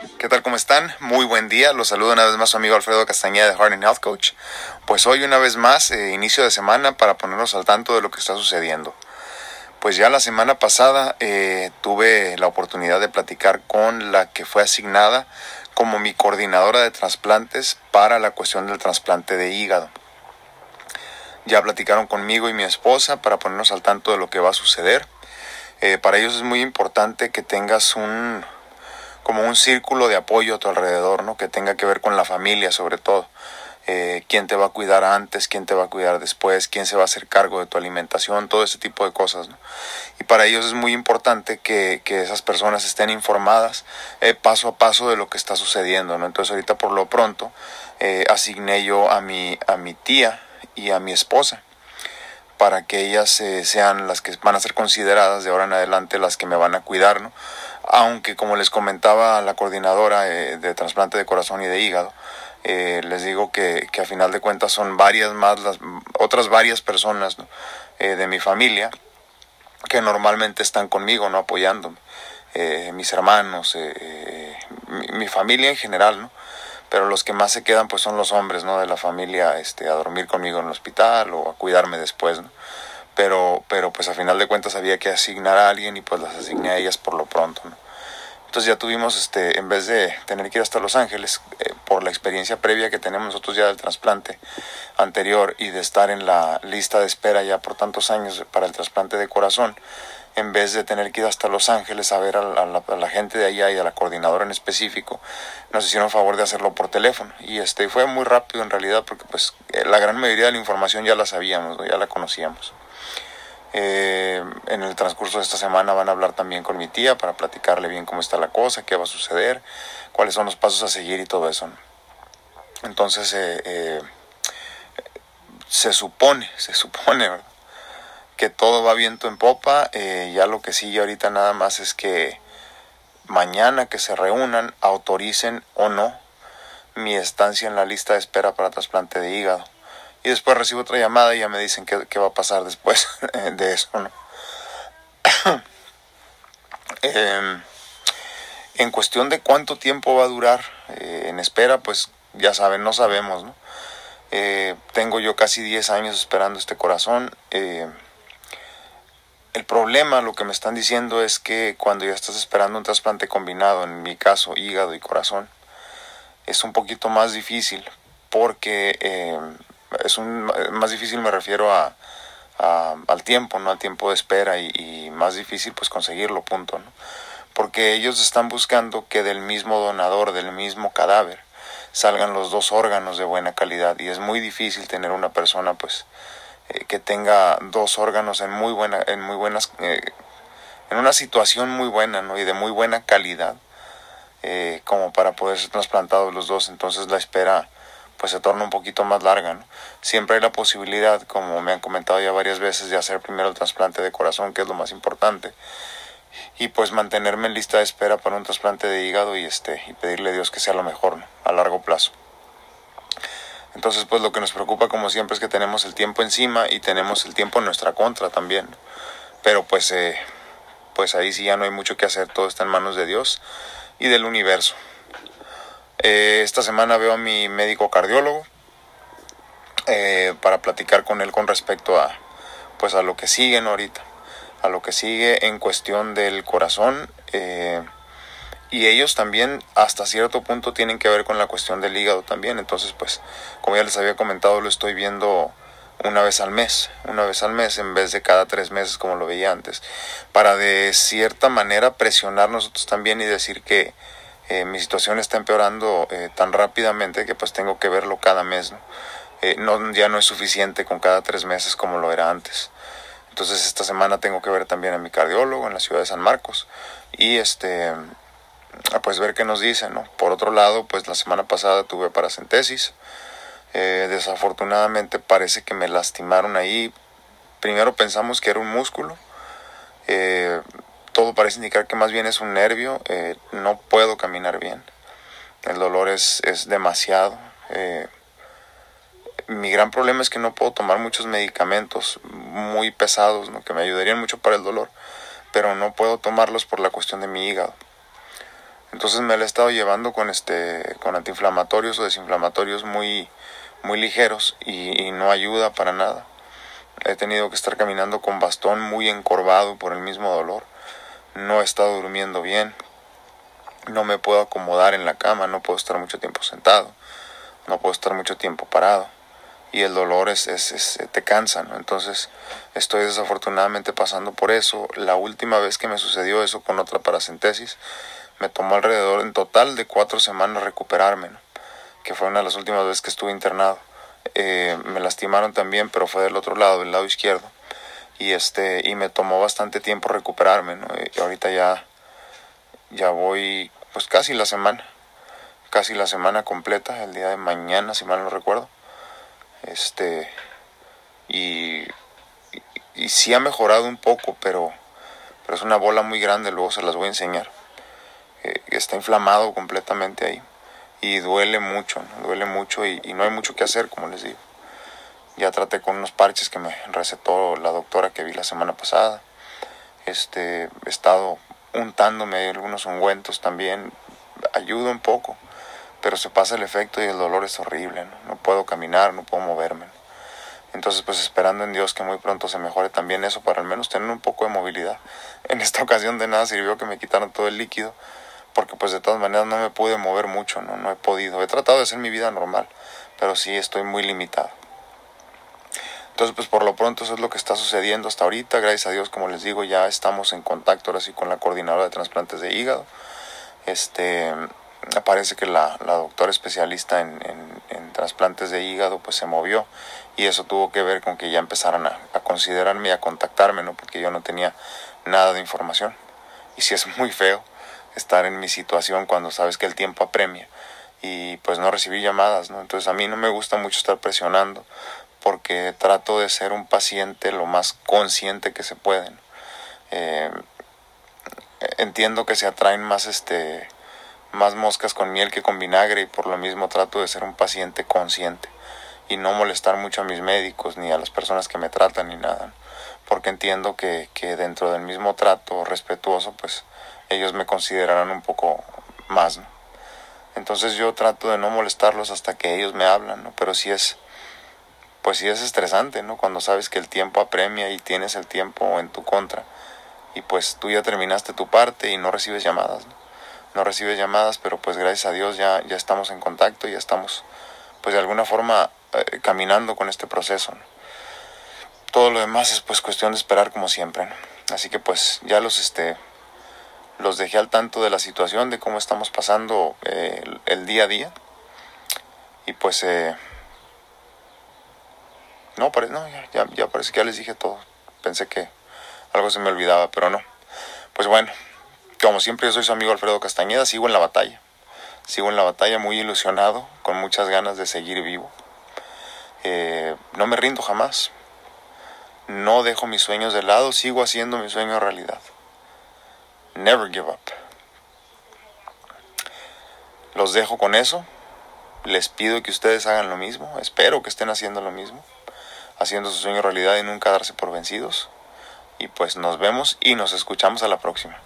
¿Qué tal? ¿Cómo están? Muy buen día. Los saludo una vez más su amigo Alfredo Castañeda de Heart and Health Coach. Pues hoy una vez más, eh, inicio de semana para ponernos al tanto de lo que está sucediendo. Pues ya la semana pasada eh, tuve la oportunidad de platicar con la que fue asignada como mi coordinadora de trasplantes para la cuestión del trasplante de hígado. Ya platicaron conmigo y mi esposa para ponernos al tanto de lo que va a suceder. Eh, para ellos es muy importante que tengas un como un círculo de apoyo a tu alrededor, ¿no? Que tenga que ver con la familia sobre todo. Eh, quién te va a cuidar antes, quién te va a cuidar después, quién se va a hacer cargo de tu alimentación, todo ese tipo de cosas. ¿no? Y para ellos es muy importante que, que esas personas estén informadas eh, paso a paso de lo que está sucediendo. ¿no? Entonces ahorita por lo pronto eh, asigné yo a mi, a mi tía y a mi esposa para que ellas sean las que van a ser consideradas de ahora en adelante las que me van a cuidar, ¿no? Aunque como les comentaba la coordinadora eh, de trasplante de corazón y de hígado, eh, les digo que, que, a final de cuentas son varias más, las, otras varias personas eh, de mi familia que normalmente están conmigo, ¿no? Apoyándome. Eh, mis hermanos, mi, mi, familia en general, ¿no? Pero los que más se quedan pues son los hombres, ¿no? De la familia, este, a dormir conmigo en el hospital o a cuidarme después, ¿no? Pero, pero pues a final de cuentas había que asignar a alguien y pues las asigné a ellas por lo pronto. Entonces ya tuvimos, este, en vez de tener que ir hasta Los Ángeles, eh, por la experiencia previa que tenemos nosotros ya del trasplante anterior y de estar en la lista de espera ya por tantos años para el trasplante de corazón, en vez de tener que ir hasta Los Ángeles a ver a la, gente de allá y a la coordinadora en específico, nos hicieron favor de hacerlo por teléfono. Y este fue muy rápido en realidad porque pues eh, la gran mayoría de la información ya la sabíamos, ya la conocíamos. Eh, en el transcurso de esta semana van a hablar también con mi tía para platicarle bien cómo está la cosa, qué va a suceder, cuáles son los pasos a seguir y todo eso. Entonces, eh, eh, se supone, se supone que todo va viento en popa. Eh, ya lo que sigue ahorita nada más es que mañana que se reúnan autoricen o no mi estancia en la lista de espera para trasplante de hígado y después recibo otra llamada y ya me dicen qué, qué va a pasar después de eso, ¿no? eh, en cuestión de cuánto tiempo va a durar eh, en espera, pues ya saben, no sabemos, ¿no? Eh, tengo yo casi 10 años esperando este corazón. Eh, el problema, lo que me están diciendo es que cuando ya estás esperando un trasplante combinado, en mi caso hígado y corazón, es un poquito más difícil porque eh, es un, más difícil me refiero a, al tiempo, ¿no? Al tiempo de espera y, y, más difícil pues conseguirlo, punto, ¿no? Porque ellos están buscando que del mismo donador, del mismo cadáver, salgan los dos órganos de buena calidad y es muy difícil tener una persona pues eh, que tenga dos órganos en muy buena, en muy buenas, eh, en una situación muy buena, ¿no? Y de muy buena calidad, eh, como para poder ser trasplantados los dos. Entonces la espera pues se torna un poquito más larga. ¿no? Siempre hay la posibilidad, como me han comentado ya varias veces, de hacer primero el trasplante de corazón, que es lo más importante, y pues mantenerme en lista de espera para un trasplante de hígado y este y pedirle a Dios que sea lo mejor a largo plazo. Entonces, pues lo que nos preocupa como siempre es que tenemos el tiempo encima y tenemos el tiempo en nuestra contra también. Pero pues eh, pues ahí sí ya no hay mucho que hacer, todo está en manos de Dios y del universo. Eh, esta semana veo a mi médico cardiólogo eh, para platicar con él con respecto a, pues a lo que sigue ¿no? ahorita, a lo que sigue en cuestión del corazón. Eh, y ellos también hasta cierto punto tienen que ver con la cuestión del hígado también. Entonces, pues, como ya les había comentado, lo estoy viendo una vez al mes, una vez al mes en vez de cada tres meses como lo veía antes, para de cierta manera presionar nosotros también y decir que, eh, mi situación está empeorando eh, tan rápidamente que pues tengo que verlo cada mes, ¿no? Eh, ¿no? Ya no es suficiente con cada tres meses como lo era antes. Entonces esta semana tengo que ver también a mi cardiólogo en la ciudad de San Marcos y este pues ver qué nos dice, ¿no? Por otro lado, pues la semana pasada tuve paracentesis. Eh, desafortunadamente parece que me lastimaron ahí. Primero pensamos que era un músculo. Todo parece indicar que más bien es un nervio, eh, no puedo caminar bien, el dolor es, es demasiado. Eh, mi gran problema es que no puedo tomar muchos medicamentos muy pesados, ¿no? que me ayudarían mucho para el dolor, pero no puedo tomarlos por la cuestión de mi hígado. Entonces me la he estado llevando con este con antiinflamatorios o desinflamatorios muy muy ligeros y, y no ayuda para nada. He tenido que estar caminando con bastón muy encorvado por el mismo dolor. No he estado durmiendo bien. No me puedo acomodar en la cama, no puedo estar mucho tiempo sentado. No puedo estar mucho tiempo parado y el dolor es, es, te cansa, ¿no? Entonces estoy desafortunadamente pasando por eso. La última vez que me sucedió eso con otra paracentesis, me tomó alrededor en total de cuatro semanas recuperarme, ¿no? que fue una de las últimas veces que estuve internado. Eh, me lastimaron también, pero fue del otro lado, del lado izquierdo. Y, este, y me tomó bastante tiempo recuperarme, ¿no? Y ahorita ya, ya voy pues casi la semana, casi la semana completa, el día de mañana, si mal no recuerdo este, y, y, sí ha mejorado un poco, pero, pero es una bola muy grande, luego se las voy a enseñar. Eh, está inflamado completamente ahí y duele mucho, duele mucho y, no hay mucho que hacer, como les digo. Ya traté con unos parches que me recetó la doctora que vi la semana pasada. Este, he estado untándome algunos ungüentos también, ayuda un poco pero se pasa el efecto y el dolor es horrible, ¿no? puedo caminar, no puedo moverme. Entonces, pues esperando en Dios que muy pronto se mejore también eso para al menos tener un poco de movilidad. En esta ocasión de nada sirvió que me quitaran todo el líquido, porque pues de todas maneras no me pude mover mucho, no, no he podido. He tratado de hacer mi vida normal, pero sí estoy muy limitado. Entonces, pues por lo pronto eso es lo que está sucediendo hasta ahorita. Gracias a Dios, como les digo, ya estamos en contacto ahora sí con la coordinadora de trasplantes de hígado. Este, parece que la, doctora especialista en, trasplantes de hígado pues se movió y eso tuvo que ver con que ya empezaran a, considerarme y a contactarme, ¿no? Porque yo no tenía nada de información. Y sí es muy feo estar en mi situación cuando sabes que el tiempo apremia y pues no recibí llamadas, ¿no? Entonces a mí no me gusta mucho estar presionando porque trato de ser un paciente lo más consciente que se puede. Eh, entiendo que se atraen más este más moscas con miel que con vinagre y por lo mismo trato de ser un paciente consciente y no molestar mucho a mis médicos ni a las personas que me tratan ni nada, porque entiendo que, que dentro del mismo trato respetuoso pues ellos me considerarán un poco más, ¿no? Entonces yo trato de no molestarlos hasta que ellos me hablan, ¿no? Pero sí es, pues sí es estresante, ¿no? Cuando sabes que el tiempo apremia y tienes el tiempo en tu contra y pues tú ya terminaste tu parte y no recibes llamadas, ¿no? no recibes llamadas, pero pues gracias a Dios ya, ya estamos en contacto y ya estamos pues de alguna forma eh, caminando con este proceso. Todo lo demás es pues cuestión de esperar como siempre. Así que pues ya los este los dejé al tanto de la situación, de cómo estamos pasando eh, el, día a día. Y pues eh, no, no ya, ya parece que ya les dije todo. Pensé que algo se me olvidaba, pero no. Pues bueno, como siempre, yo soy su amigo Alfredo Castañeda, sigo en la batalla. Sigo en la batalla muy ilusionado, con muchas ganas de seguir vivo. Eh, no me rindo jamás. No dejo mis sueños de lado, sigo haciendo mi sueño realidad. Never give up. Los dejo con eso. Les pido que ustedes hagan lo mismo. Espero que estén haciendo lo mismo. Haciendo su sueño realidad y nunca darse por vencidos. Y pues nos vemos y nos escuchamos a la próxima.